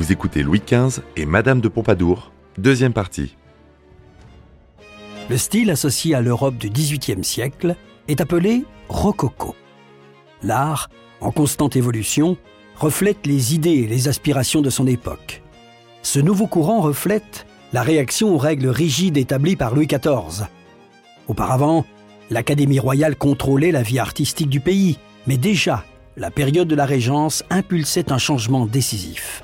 Vous écoutez Louis XV et Madame de Pompadour, deuxième partie. Le style associé à l'Europe du XVIIIe siècle est appelé rococo. L'art, en constante évolution, reflète les idées et les aspirations de son époque. Ce nouveau courant reflète la réaction aux règles rigides établies par Louis XIV. Auparavant, l'Académie royale contrôlait la vie artistique du pays, mais déjà, la période de la Régence impulsait un changement décisif.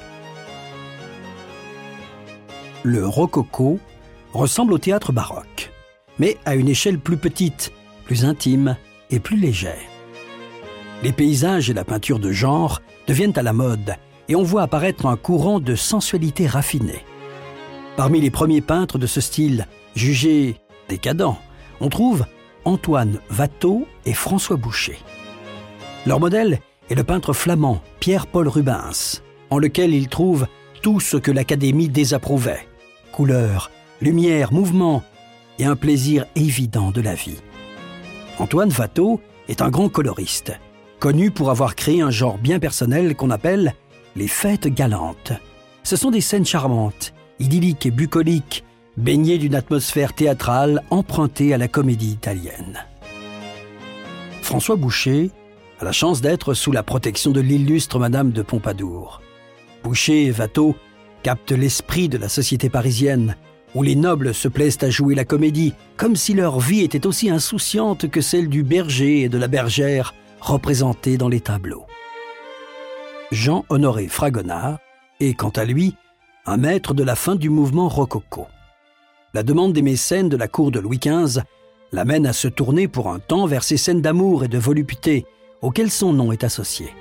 Le rococo ressemble au théâtre baroque, mais à une échelle plus petite, plus intime et plus légère. Les paysages et la peinture de genre deviennent à la mode et on voit apparaître un courant de sensualité raffinée. Parmi les premiers peintres de ce style, jugés décadents, on trouve Antoine Watteau et François Boucher. Leur modèle est le peintre flamand Pierre-Paul Rubens, en lequel ils trouvent tout ce que l'Académie désapprouvait couleur, lumière, mouvement et un plaisir évident de la vie. Antoine Watteau est un grand coloriste, connu pour avoir créé un genre bien personnel qu'on appelle les fêtes galantes. Ce sont des scènes charmantes, idylliques et bucoliques, baignées d'une atmosphère théâtrale empruntée à la comédie italienne. François Boucher a la chance d'être sous la protection de l'illustre Madame de Pompadour. Boucher et Watteau captent l'esprit de la société parisienne, où les nobles se plaisent à jouer la comédie, comme si leur vie était aussi insouciante que celle du berger et de la bergère représentés dans les tableaux. Jean-Honoré Fragonard est, quant à lui, un maître de la fin du mouvement rococo. La demande des mécènes de la cour de Louis XV l'amène à se tourner pour un temps vers ces scènes d'amour et de volupté auxquelles son nom est associé.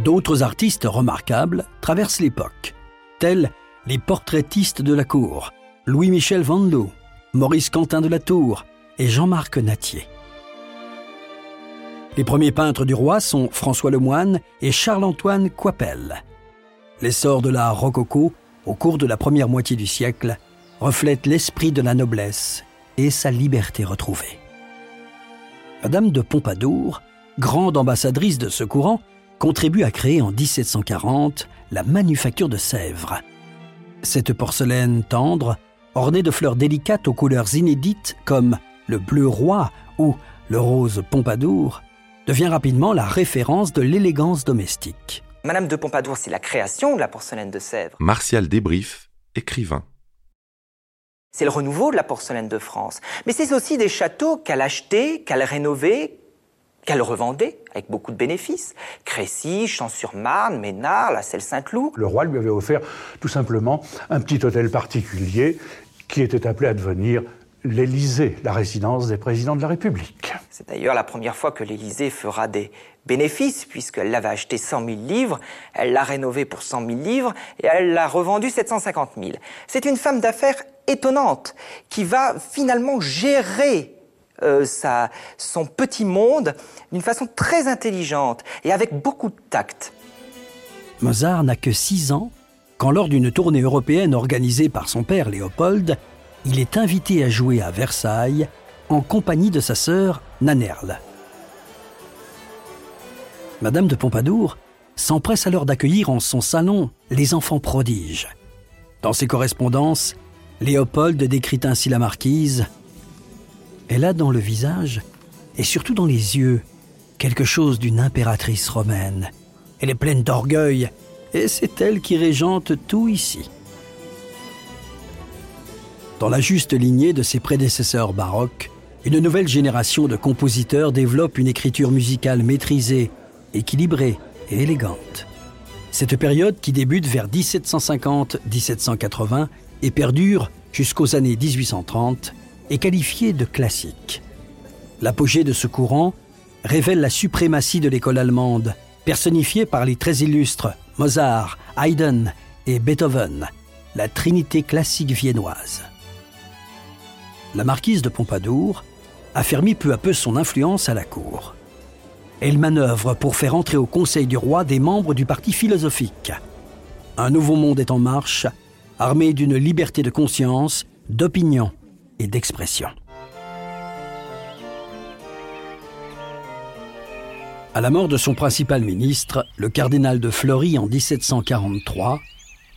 D'autres artistes remarquables traversent l'époque, les portraitistes de la cour, Louis-Michel Vanloo, Maurice Quentin de la Tour et Jean-Marc Natier. Les premiers peintres du roi sont François Lemoine et Charles-Antoine Coipel. L'essor de l'art rococo, au cours de la première moitié du siècle, reflète l'esprit de la noblesse et sa liberté retrouvée. Madame de Pompadour, grande ambassadrice de ce courant, contribue à créer en 1740 la manufacture de Sèvres. Cette porcelaine tendre, ornée de fleurs délicates aux couleurs inédites comme le bleu roi ou le rose Pompadour, devient rapidement la référence de l'élégance domestique. Madame de Pompadour, c'est la création de la porcelaine de Sèvres. Martial Desbrief, écrivain. C'est le renouveau de la porcelaine de France. Mais c'est aussi des châteaux qu'elle achetait, qu'elle rénovait, qu'elle revendait avec beaucoup de bénéfices. Crécy, Champs-sur-Marne, Ménard, la Selle-Saint-Cloud. Le roi lui avait offert tout simplement un petit hôtel particulier qui était appelé à devenir l'Élysée, la résidence des présidents de la République. C'est d'ailleurs la première fois que l'Élysée fera des bénéfices, puisqu'elle l'avait acheté 100 000 livres, elle l'a rénové pour 100 000 livres, et elle l'a revendu 750 000. C'est une femme d'affaires étonnante, qui va finalement gérer euh, son petit monde d'une façon très intelligente et avec beaucoup de tact. Mozart n'a que 6 ans quand, lors d'une tournée européenne organisée par son père Léopold, il est invité à jouer à Versailles en compagnie de sa sœur Nanerle. Madame de Pompadour s'empresse alors d'accueillir en son salon les enfants prodiges. Dans ses correspondances, Léopold décrit ainsi la marquise. Elle a dans le visage, et surtout dans les yeux, quelque chose d'une impératrice romaine. Elle est pleine d'orgueil, et c'est elle qui régente tout ici. Dans la juste lignée de ses prédécesseurs baroques, une nouvelle génération de compositeurs développe une écriture musicale maîtrisée, équilibrée et élégante. Cette période, qui débute vers 1750-1780 et perdure jusqu'aux années 1830, est qualifiée de classique. L'apogée de ce courant révèle la suprématie de l'école allemande, personnifiée par les très illustres Mozart, Haydn et Beethoven, la trinité classique viennoise la marquise de Pompadour affermit peu à peu son influence à la cour. Elle manœuvre pour faire entrer au Conseil du roi des membres du parti philosophique. Un nouveau monde est en marche, armé d'une liberté de conscience, d'opinion et d'expression. À la mort de son principal ministre, le cardinal de Fleury en 1743,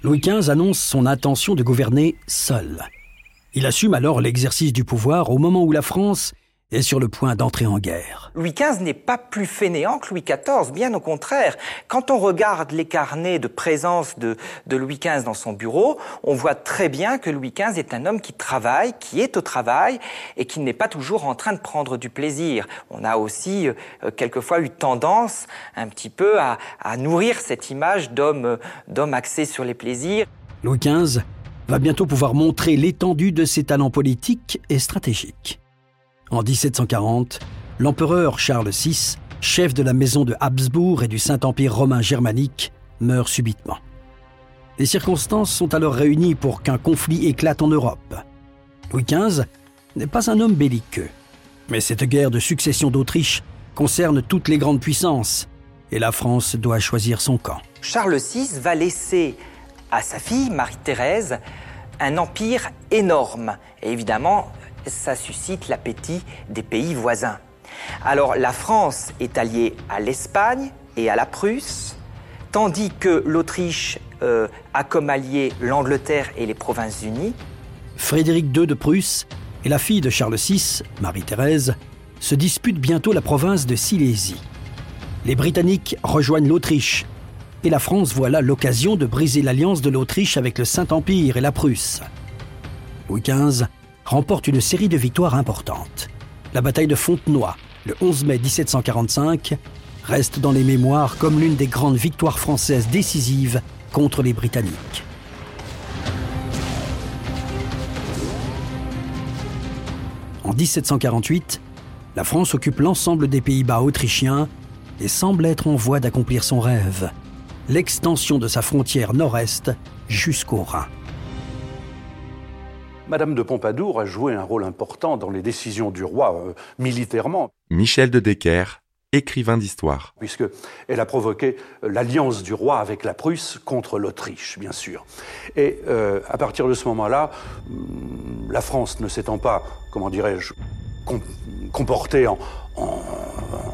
Louis XV annonce son intention de gouverner seul. Il assume alors l'exercice du pouvoir au moment où la France est sur le point d'entrer en guerre. Louis XV n'est pas plus fainéant que Louis XIV, bien au contraire. Quand on regarde les carnets de présence de, de, Louis XV dans son bureau, on voit très bien que Louis XV est un homme qui travaille, qui est au travail et qui n'est pas toujours en train de prendre du plaisir. On a aussi euh, quelquefois eu tendance un petit peu à, à nourrir cette image d'homme, d'homme axé sur les plaisirs. Louis XV va bientôt pouvoir montrer l'étendue de ses talents politiques et stratégiques. En 1740, l'empereur Charles VI, chef de la maison de Habsbourg et du Saint-Empire romain germanique, meurt subitement. Les circonstances sont alors réunies pour qu'un conflit éclate en Europe. Louis XV n'est pas un homme belliqueux, mais cette guerre de succession d'Autriche concerne toutes les grandes puissances, et la France doit choisir son camp. Charles VI va laisser à sa fille, Marie-Thérèse, un empire énorme. Et évidemment, ça suscite l'appétit des pays voisins. Alors la France est alliée à l'Espagne et à la Prusse, tandis que l'Autriche euh, a comme allié l'Angleterre et les Provinces-Unies. Frédéric II de Prusse et la fille de Charles VI, Marie-Thérèse, se disputent bientôt la province de Silésie. Les Britanniques rejoignent l'Autriche, et la France voit là l'occasion de briser l'alliance de l'Autriche avec le Saint-Empire et la Prusse. Louis XV remporte une série de victoires importantes. La bataille de Fontenoy, le 11 mai 1745, reste dans les mémoires comme l'une des grandes victoires françaises décisives contre les Britanniques. En 1748, la France occupe l'ensemble des Pays-Bas autrichiens et semble être en voie d'accomplir son rêve, l'extension de sa frontière nord-est jusqu'au Rhin. Madame de Pompadour a joué un rôle important dans les décisions du roi euh, militairement. Michel de Decker, écrivain d'histoire. Puisqu'elle a provoqué euh, l'alliance du roi avec la Prusse contre l'Autriche, bien sûr. Et euh, à partir de ce moment-là, hum, la France ne s'étant pas, comment dirais-je, com comportée en, en,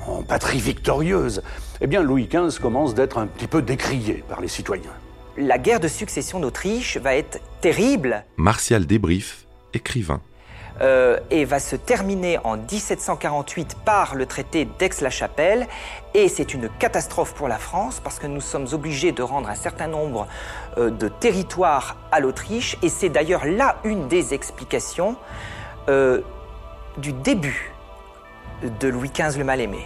en patrie victorieuse, eh bien Louis XV commence d'être un petit peu décrié par les citoyens la guerre de succession d'Autriche va être terrible. Martial Débrief, écrivain. Euh, et va se terminer en 1748 par le traité d'Aix-la-Chapelle. Et c'est une catastrophe pour la France parce que nous sommes obligés de rendre un certain nombre euh, de territoires à l'Autriche. Et c'est d'ailleurs là une des explications euh, du début de Louis XV le Mal-Aimé.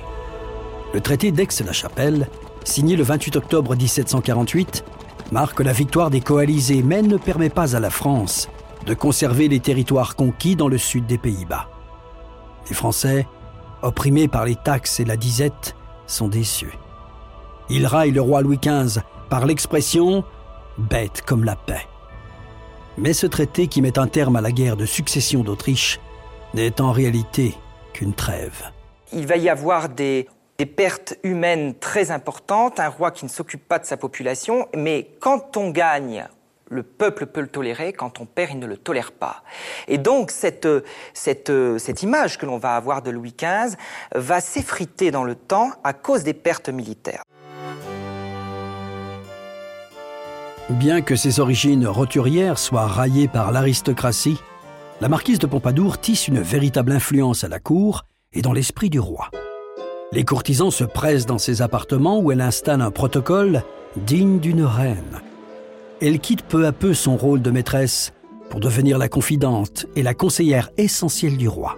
Le traité d'Aix-la-Chapelle, signé le 28 octobre 1748, marque la victoire des coalisés, mais ne permet pas à la France de conserver les territoires conquis dans le sud des Pays-Bas. Les Français, opprimés par les taxes et la disette, sont déçus. Ils raillent le roi Louis XV par l'expression bête comme la paix. Mais ce traité qui met un terme à la guerre de succession d'Autriche n'est en réalité qu'une trêve. Il va y avoir des des pertes humaines très importantes, un roi qui ne s'occupe pas de sa population, mais quand on gagne, le peuple peut le tolérer, quand on perd, il ne le tolère pas. Et donc cette, image que l'on va avoir de Louis XV va s'effriter dans le temps à cause des pertes militaires. Bien que ses origines roturières soient raillées par l'aristocratie, la marquise de Pompadour tisse une véritable influence à la cour et dans l'esprit du roi. Les courtisans se pressent dans ses appartements où elle installe un protocole digne d'une reine. Elle quitte peu à peu son rôle de maîtresse pour devenir la confidente et la conseillère essentielle du roi.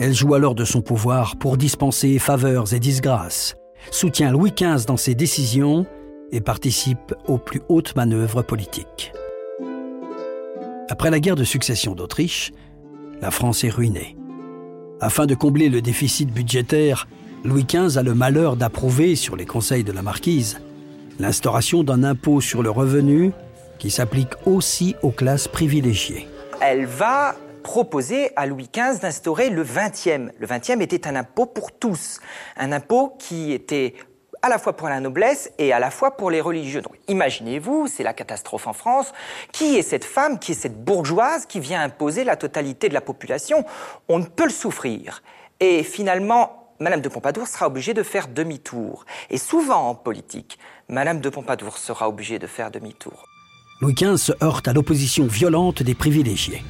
Elle joue alors de son pouvoir pour dispenser faveurs et disgrâces, soutient Louis XV dans ses décisions et participe aux plus hautes manœuvres politiques. Après la guerre de succession d'Autriche, la France est ruinée. Afin de combler le déficit budgétaire, Louis XV a le malheur d'approuver, sur les conseils de la marquise, l'instauration d'un impôt sur le revenu qui s'applique aussi aux classes privilégiées. Elle va proposer à Louis XV d'instaurer le 20e. Le 20e était un impôt pour tous, un impôt qui était à la fois pour la noblesse et à la fois pour les religieux. Donc imaginez-vous, c'est la catastrophe en France, qui est cette femme, qui est cette bourgeoise qui vient imposer la totalité de la population? On ne peut le souffrir. Et finalement, Madame de Pompadour sera obligée de faire demi-tour. Et souvent en politique, Madame de Pompadour sera obligée de faire demi-tour. Louis XV se heurte à l'opposition violente des privilégiés.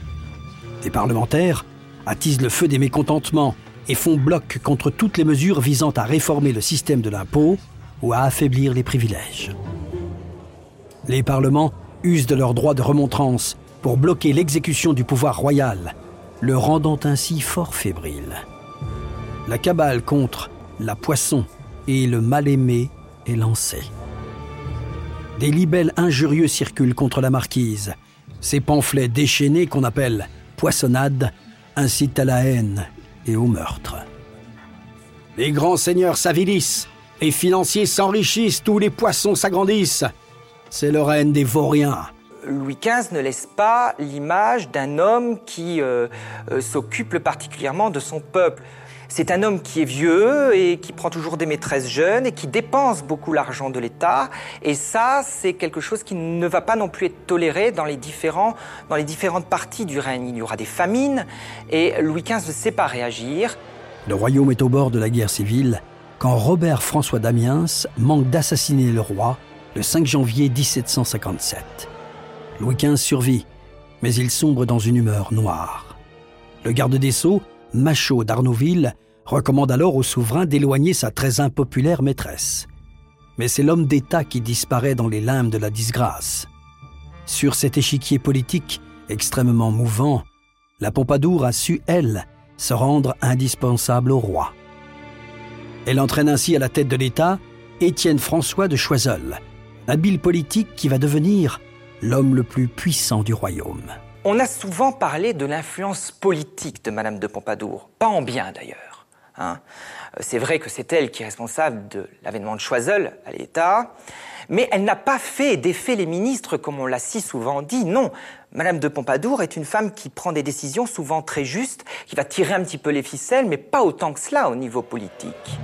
Des parlementaires attisent le feu des mécontentements et font bloc contre toutes les mesures visant à réformer le système de l'impôt ou à affaiblir les privilèges. Les parlements usent de leur droit de remontrance pour bloquer l'exécution du pouvoir royal, le rendant ainsi fort fébrile. La cabale contre la poisson et le mal-aimé est lancée. Des libelles injurieux circulent contre la marquise. Ces pamphlets déchaînés qu'on appelle poissonnades incitent à la haine et au meurtre. Les grands seigneurs s'avilissent, les financiers s'enrichissent, tous les poissons s'agrandissent. C'est le règne des vauriens. Louis XV ne laisse pas l'image d'un homme qui euh, euh, s'occupe particulièrement de son peuple. C'est un homme qui est vieux et qui prend toujours des maîtresses jeunes et qui dépense beaucoup l'argent de l'État. Et ça, c'est quelque chose qui ne va pas non plus être toléré dans les, différents, dans les différentes parties du règne. Il y aura des famines et Louis XV ne sait pas réagir. Le royaume est au bord de la guerre civile quand Robert François d'Amiens manque d'assassiner le roi le 5 janvier 1757. Louis XV survit, mais il sombre dans une humeur noire. Le garde des Sceaux, Machaut d'Arnouville, recommande alors au souverain d'éloigner sa très impopulaire maîtresse. Mais c'est l'homme d'État qui disparaît dans les limbes de la disgrâce. Sur cet échiquier politique extrêmement mouvant, la Pompadour a su, elle, se rendre indispensable au roi. Elle entraîne ainsi à la tête de l'État Étienne François de Choiseul, habile politique qui va devenir l'homme le plus puissant du royaume. On a souvent parlé de l'influence politique de Madame de Pompadour, pas en bien d'ailleurs. Hein. C'est vrai que c'est elle qui est responsable de l'avènement de Choiseul à l'État, mais elle n'a pas fait et défait les ministres comme on l'a si souvent dit. Non, Madame de Pompadour est une femme qui prend des décisions souvent très justes, qui va tirer un petit peu les ficelles, mais pas autant que cela au niveau politique.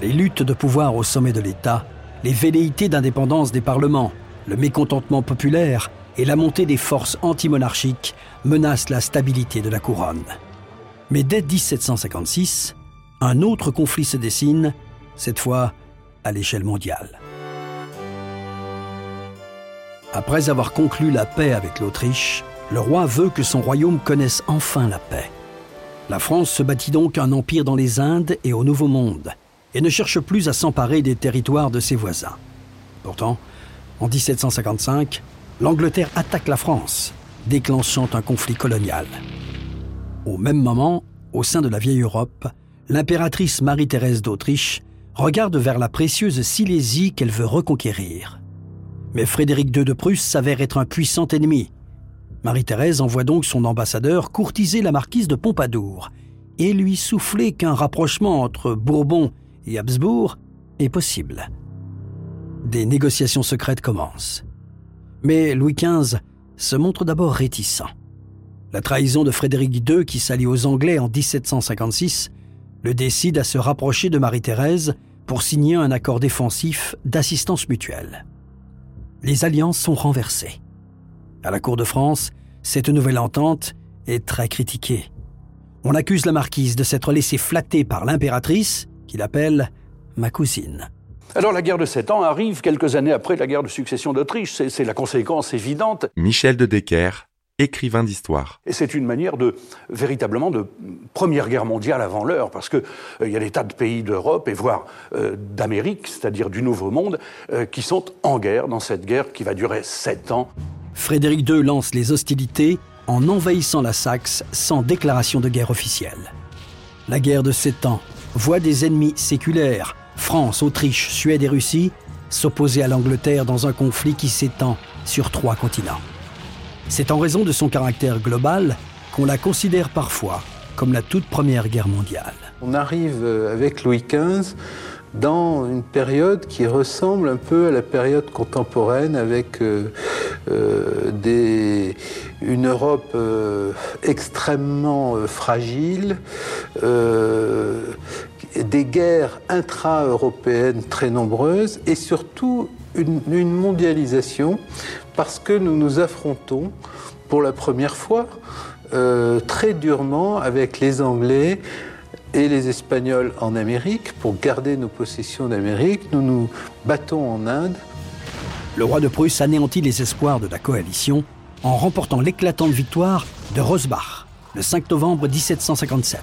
Les luttes de pouvoir au sommet de l'État, les velléités d'indépendance des parlements, le mécontentement populaire et la montée des forces antimonarchiques menacent la stabilité de la couronne. Mais dès 1756, un autre conflit se dessine, cette fois à l'échelle mondiale. Après avoir conclu la paix avec l'Autriche, le roi veut que son royaume connaisse enfin la paix. La France se bâtit donc un empire dans les Indes et au Nouveau Monde, et ne cherche plus à s'emparer des territoires de ses voisins. Pourtant, en 1755, l'Angleterre attaque la France, déclenchant un conflit colonial. Au même moment, au sein de la vieille Europe, l'impératrice Marie-Thérèse d'Autriche regarde vers la précieuse Silésie qu'elle veut reconquérir. Mais Frédéric II de Prusse s'avère être un puissant ennemi. Marie-Thérèse envoie donc son ambassadeur courtiser la marquise de Pompadour et lui souffler qu'un rapprochement entre Bourbon et Habsbourg est possible. Des négociations secrètes commencent. Mais Louis XV se montre d'abord réticent. La trahison de Frédéric II, qui s'allie aux Anglais en 1756, le décide à se rapprocher de Marie-Thérèse pour signer un accord défensif d'assistance mutuelle. Les alliances sont renversées. À la cour de France, cette nouvelle entente est très critiquée. On accuse la marquise de s'être laissée flatter par l'impératrice, qu'il appelle ma cousine. Alors la guerre de Sept Ans arrive quelques années après la guerre de succession d'Autriche, c'est la conséquence évidente. Michel de Decker, écrivain d'histoire. Et c'est une manière de véritablement de première guerre mondiale avant l'heure, parce que euh, il y a des tas de pays d'Europe et voire euh, d'Amérique, c'est-à-dire du Nouveau Monde, euh, qui sont en guerre dans cette guerre qui va durer sept ans. Frédéric II lance les hostilités en envahissant la Saxe sans déclaration de guerre officielle. La guerre de sept ans voit des ennemis séculaires, France, Autriche, Suède et Russie, s'opposer à l'Angleterre dans un conflit qui s'étend sur trois continents. C'est en raison de son caractère global qu'on la considère parfois comme la toute première guerre mondiale. On arrive euh, avec Louis XV dans une période qui ressemble un peu à la période contemporaine avec euh, des, une Europe extrêmement fragile, des guerres intra-européennes très nombreuses et surtout une, mondialisation parce que nous nous affrontons pour la première fois euh, très durement avec les Anglais et les Espagnols en Amérique. Pour garder nos possessions d'Amérique, nous nous battons en Inde. Le roi de Prusse anéantit les espoirs de la coalition en remportant l'éclatante victoire de Rosbach le 5 novembre 1757.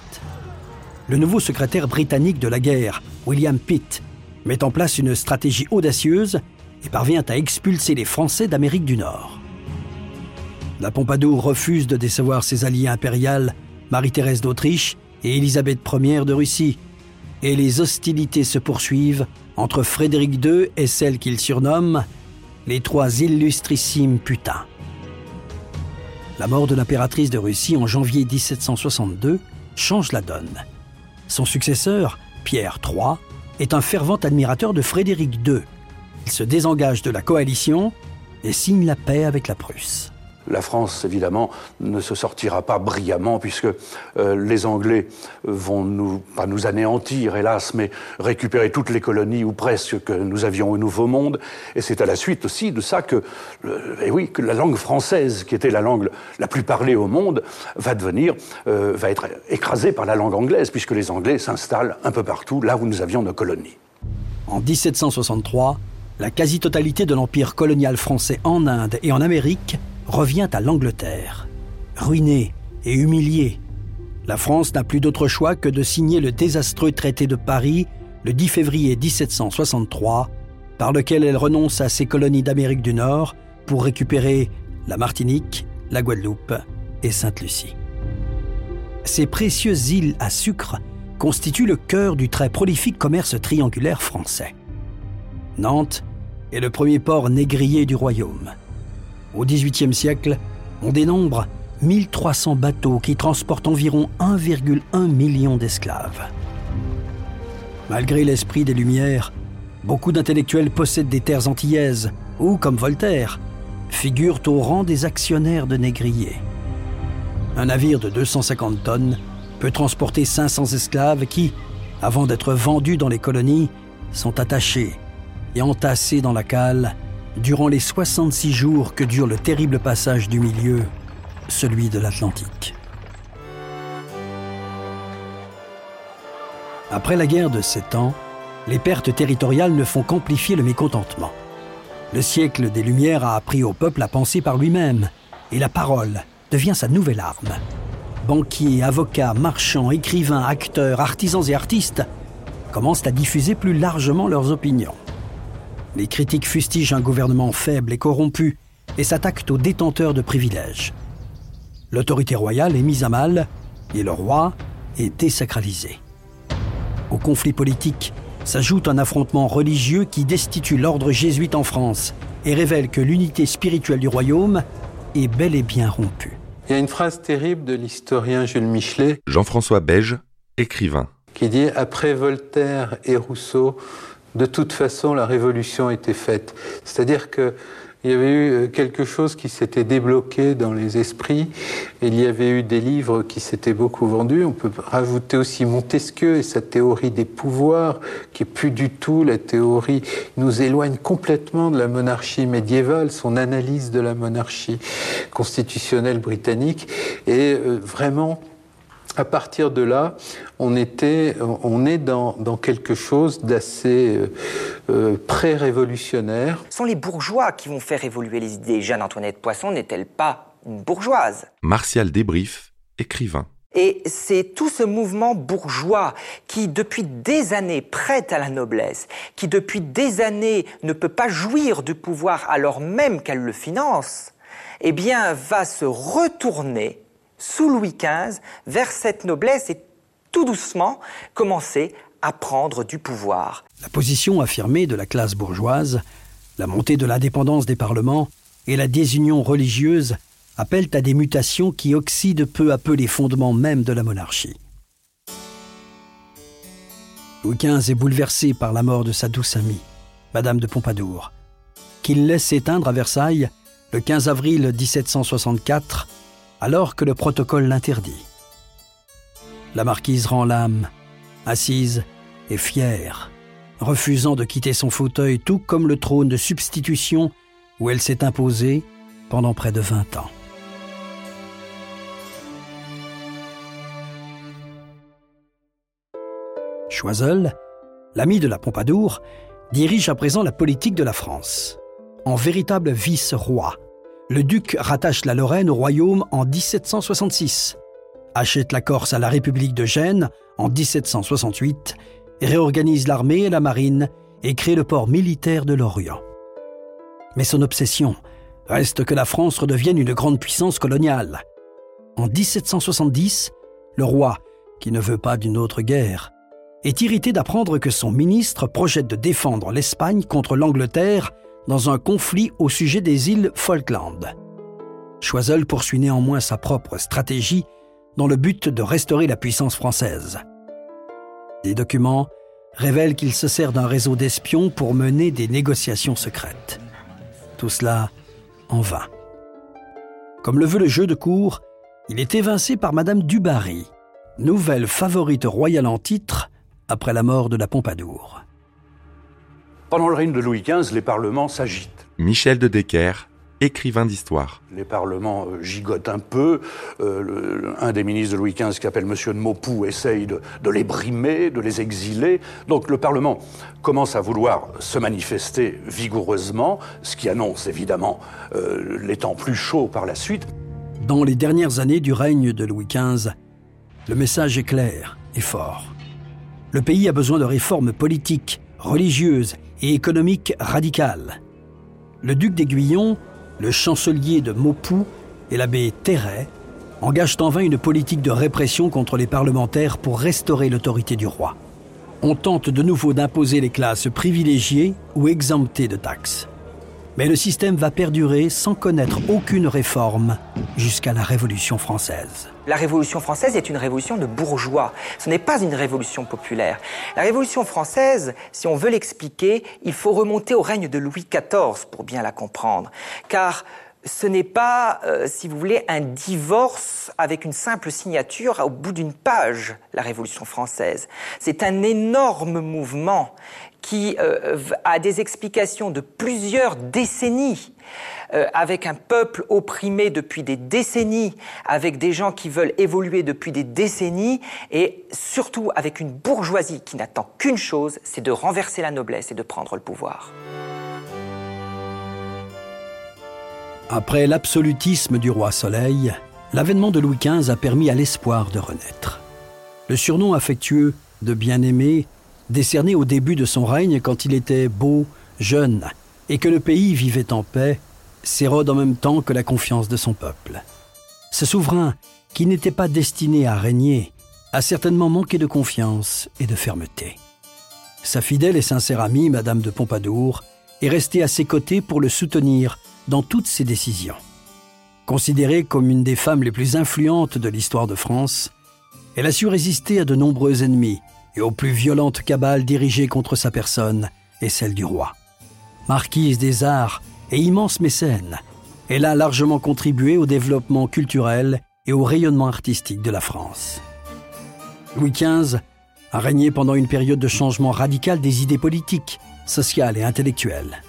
Le nouveau secrétaire britannique de la guerre, William Pitt, met en place une stratégie audacieuse et parvient à expulser les Français d'Amérique du Nord. La Pompadour refuse de décevoir ses alliés impériales, Marie-Thérèse d'Autriche et Élisabeth Ier de Russie, et les hostilités se poursuivent entre Frédéric II et celle qu'il surnomme les trois illustrissimes putains. La mort de l'impératrice de Russie en janvier 1762 change la donne. Son successeur, Pierre III, est un fervent admirateur de Frédéric II. Il se désengage de la coalition et signe la paix avec la Prusse. La France, évidemment, ne se sortira pas brillamment puisque euh, les Anglais vont nous, anéantir, hélas, mais récupérer toutes les colonies ou presque que nous avions au Nouveau Monde. Et c'est à la suite aussi de ça que, et oui, que la langue française, qui était la langue la plus parlée au monde, va devenir, euh, va être écrasée par la langue anglaise puisque les Anglais s'installent un peu partout là où nous avions nos colonies. En 1763, la quasi-totalité de l'empire colonial français en Inde et en Amérique revient à l'Angleterre. Ruinée et humiliée, la France n'a plus d'autre choix que de signer le désastreux traité de Paris le 10 février 1763, par lequel elle renonce à ses colonies d'Amérique du Nord pour récupérer la Martinique, la Guadeloupe et Sainte-Lucie. Ces précieuses îles à sucre constituent le cœur du très prolifique commerce triangulaire français. Nantes est le premier port négrier du royaume. Au XVIIIe siècle, on dénombre 1300 bateaux qui transportent environ 1,1 million d'esclaves. Malgré l'esprit des Lumières, beaucoup d'intellectuels possèdent des terres antillaises ou, comme Voltaire, figurent au rang des actionnaires de négriers. Un navire de 250 tonnes peut transporter 500 esclaves qui, avant d'être vendus dans les colonies, sont attachés et entassés dans la cale durant les 66 jours que dure le terrible passage du milieu, celui de l'Atlantique. Après la guerre de Sept Ans, les pertes territoriales ne font qu'amplifier le mécontentement. Le siècle des Lumières a appris au peuple à penser par lui-même, et la parole devient sa nouvelle arme. Banquiers, avocats, marchands, écrivains, acteurs, artisans et artistes commencent à diffuser plus largement leurs opinions. Les critiques fustigent un gouvernement faible et corrompu et s'attaquent aux détenteurs de privilèges. L'autorité royale est mise à mal et le roi est désacralisé. Au conflit politique s'ajoute un affrontement religieux qui destitue l'ordre jésuite en France et révèle que l'unité spirituelle du royaume est bel et bien rompue. Il y a une phrase terrible de l'historien Jules Michelet. Jean-François Beige, écrivain. Qui dit Après Voltaire et Rousseau, de toute façon, la révolution était faite. C'est-à-dire que il y avait eu euh, quelque chose qui s'était débloqué dans les esprits. Il y avait eu des livres qui s'étaient beaucoup vendus. On peut rajouter aussi Montesquieu et sa théorie des pouvoirs, qui est plus du tout la théorie, nous éloigne complètement de la monarchie médiévale, son analyse de la monarchie constitutionnelle britannique. Et euh, vraiment, à partir de là, on, était, on est dans, quelque chose d'assez euh, euh, pré-révolutionnaire. Ce sont les bourgeois qui vont faire évoluer les idées. Jeanne-Antoinette Poisson n'est-elle pas une bourgeoise? Martial Débrief, écrivain. Et c'est tout ce mouvement bourgeois qui, depuis des années, prête à la noblesse, qui, depuis des années, ne peut pas jouir du pouvoir alors même qu'elle le finance, eh bien, va se retourner sous Louis XV, vers cette noblesse et tout doucement commencer à prendre du pouvoir. La position affirmée de la classe bourgeoise, la montée de l'indépendance des parlements et la désunion religieuse appellent à des mutations qui oxydent peu à peu les fondements mêmes de la monarchie. Louis XV est bouleversé par la mort de sa douce amie, Madame de Pompadour, qu'il laisse éteindre à Versailles le 15 avril 1764 alors que le protocole l'interdit. La marquise rend l'âme, assise et fière, refusant de quitter son fauteuil tout comme le trône de substitution où elle s'est imposée pendant près de 20 ans. Choiseul, l'ami de la Pompadour, dirige à présent la politique de la France. En véritable vice-roi, le duc rattache la Lorraine au royaume en 1766, achète la Corse à la République de Gênes en 1768, réorganise l'armée et la marine et crée le port militaire de l'Orient. Mais son obsession reste que la France redevienne une grande puissance coloniale. En 1770, le roi, qui ne veut pas d'une autre guerre, est irrité d'apprendre que son ministre projette de défendre l'Espagne contre l'Angleterre dans un conflit au sujet des îles Falkland. Choiseul poursuit néanmoins sa propre stratégie dans le but de restaurer la puissance française. Des documents révèlent qu'il se sert d'un réseau d'espions pour mener des négociations secrètes. Tout cela en vain. Comme le veut le jeu de cour, il est évincé par Madame Dubarry, nouvelle favorite royale en titre après la mort de la Pompadour. Pendant le règne de Louis XV, les parlements s'agitent. Michel de Decker, écrivain d'histoire. Les parlements euh, gigotent un peu. Euh, un des ministres de Louis XV, qui s'appelle M. de Maupoux, essaye de, les brimer, de les exiler. Donc le Parlement commence à vouloir se manifester vigoureusement, ce qui annonce évidemment euh, les temps plus chauds par la suite. Dans les dernières années du règne de Louis XV, le message est clair et fort. Le pays a besoin de réformes politiques, religieuses et économiques radicales. Le duc d'Aiguillon le chancelier de Maupoux et l'abbé Terret engagent en vain une politique de répression contre les parlementaires pour restaurer l'autorité du roi. On tente de nouveau d'imposer les classes privilégiées ou exemptées de taxes. Mais le système va perdurer sans connaître aucune réforme jusqu'à la Révolution française. La Révolution française est une révolution de bourgeois. Ce n'est pas une révolution populaire. La Révolution française, si on veut l'expliquer, il faut remonter au règne de Louis XIV pour bien la comprendre. Car ce n'est pas, euh, si vous voulez, un divorce avec une simple signature au bout d'une page, la Révolution française. C'est un énorme mouvement qui euh, a des explications de plusieurs décennies, euh, avec un peuple opprimé depuis des décennies, avec des gens qui veulent évoluer depuis des décennies, et surtout avec une bourgeoisie qui n'attend qu'une chose, c'est de renverser la noblesse et de prendre le pouvoir. Après l'absolutisme du roi Soleil, l'avènement de Louis XV a permis à l'espoir de renaître. Le surnom affectueux de bien-aimé décerné au début de son règne quand il était beau, jeune, et que le pays vivait en paix, s'érode en même temps que la confiance de son peuple. Ce souverain, qui n'était pas destiné à régner, a certainement manqué de confiance et de fermeté. Sa fidèle et sincère amie, Madame de Pompadour, est restée à ses côtés pour le soutenir dans toutes ses décisions. Considérée comme une des femmes les plus influentes de l'histoire de France, elle a su résister à de nombreux ennemis et aux plus violentes cabales dirigées contre sa personne et celle du roi. Marquise des arts et immense mécène, elle a largement contribué au développement culturel et au rayonnement artistique de la France. Louis XV a régné pendant une période de changement radical des idées politiques, sociales et intellectuelles.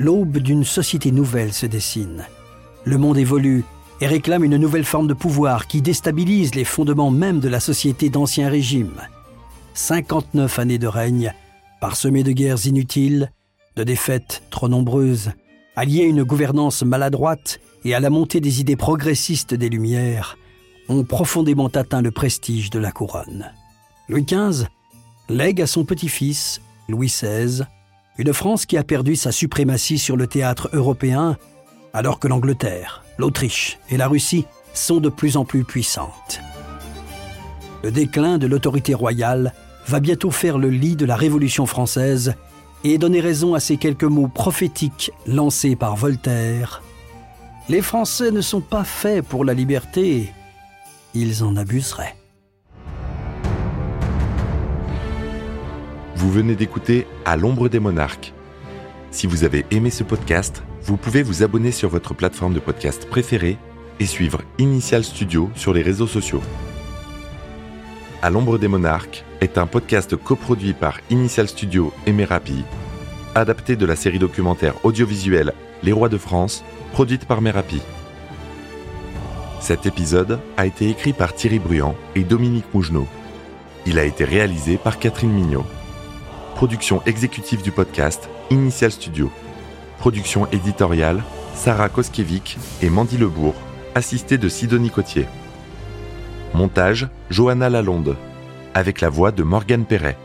L'aube d'une société nouvelle se dessine. Le monde évolue et réclame une nouvelle forme de pouvoir qui déstabilise les fondements même de la société d'ancien régime. 59 années de règne, parsemées de guerres inutiles, de défaites trop nombreuses, alliées à une gouvernance maladroite et à la montée des idées progressistes des Lumières, ont profondément atteint le prestige de la couronne. Louis XV lègue à son petit-fils, Louis XVI, une France qui a perdu sa suprématie sur le théâtre européen, alors que l'Angleterre, l'Autriche et la Russie sont de plus en plus puissantes. Le déclin de l'autorité royale va bientôt faire le lit de la Révolution française et donner raison à ces quelques mots prophétiques lancés par Voltaire. Les Français ne sont pas faits pour la liberté, ils en abuseraient. Vous venez d'écouter À l'ombre des monarques. Si vous avez aimé ce podcast, vous pouvez vous abonner sur votre plateforme de podcast préférée et suivre Initial Studio sur les réseaux sociaux. À l'ombre des monarques est un podcast coproduit par Initial Studio et Merapi, adapté de la série documentaire audiovisuelle Les Rois de France, produite par Merapi. Cet épisode a été écrit par Thierry Bruand et Dominique Mougenot. Il a été réalisé par Catherine Mignot. Production exécutive du podcast, Initial Studio. Production éditoriale, Sarah Koskiewicz et Mandy Lebourg, assistée de Sidonie Cotier. Montage, Johanna Lalonde, avec la voix de Morgane Perret.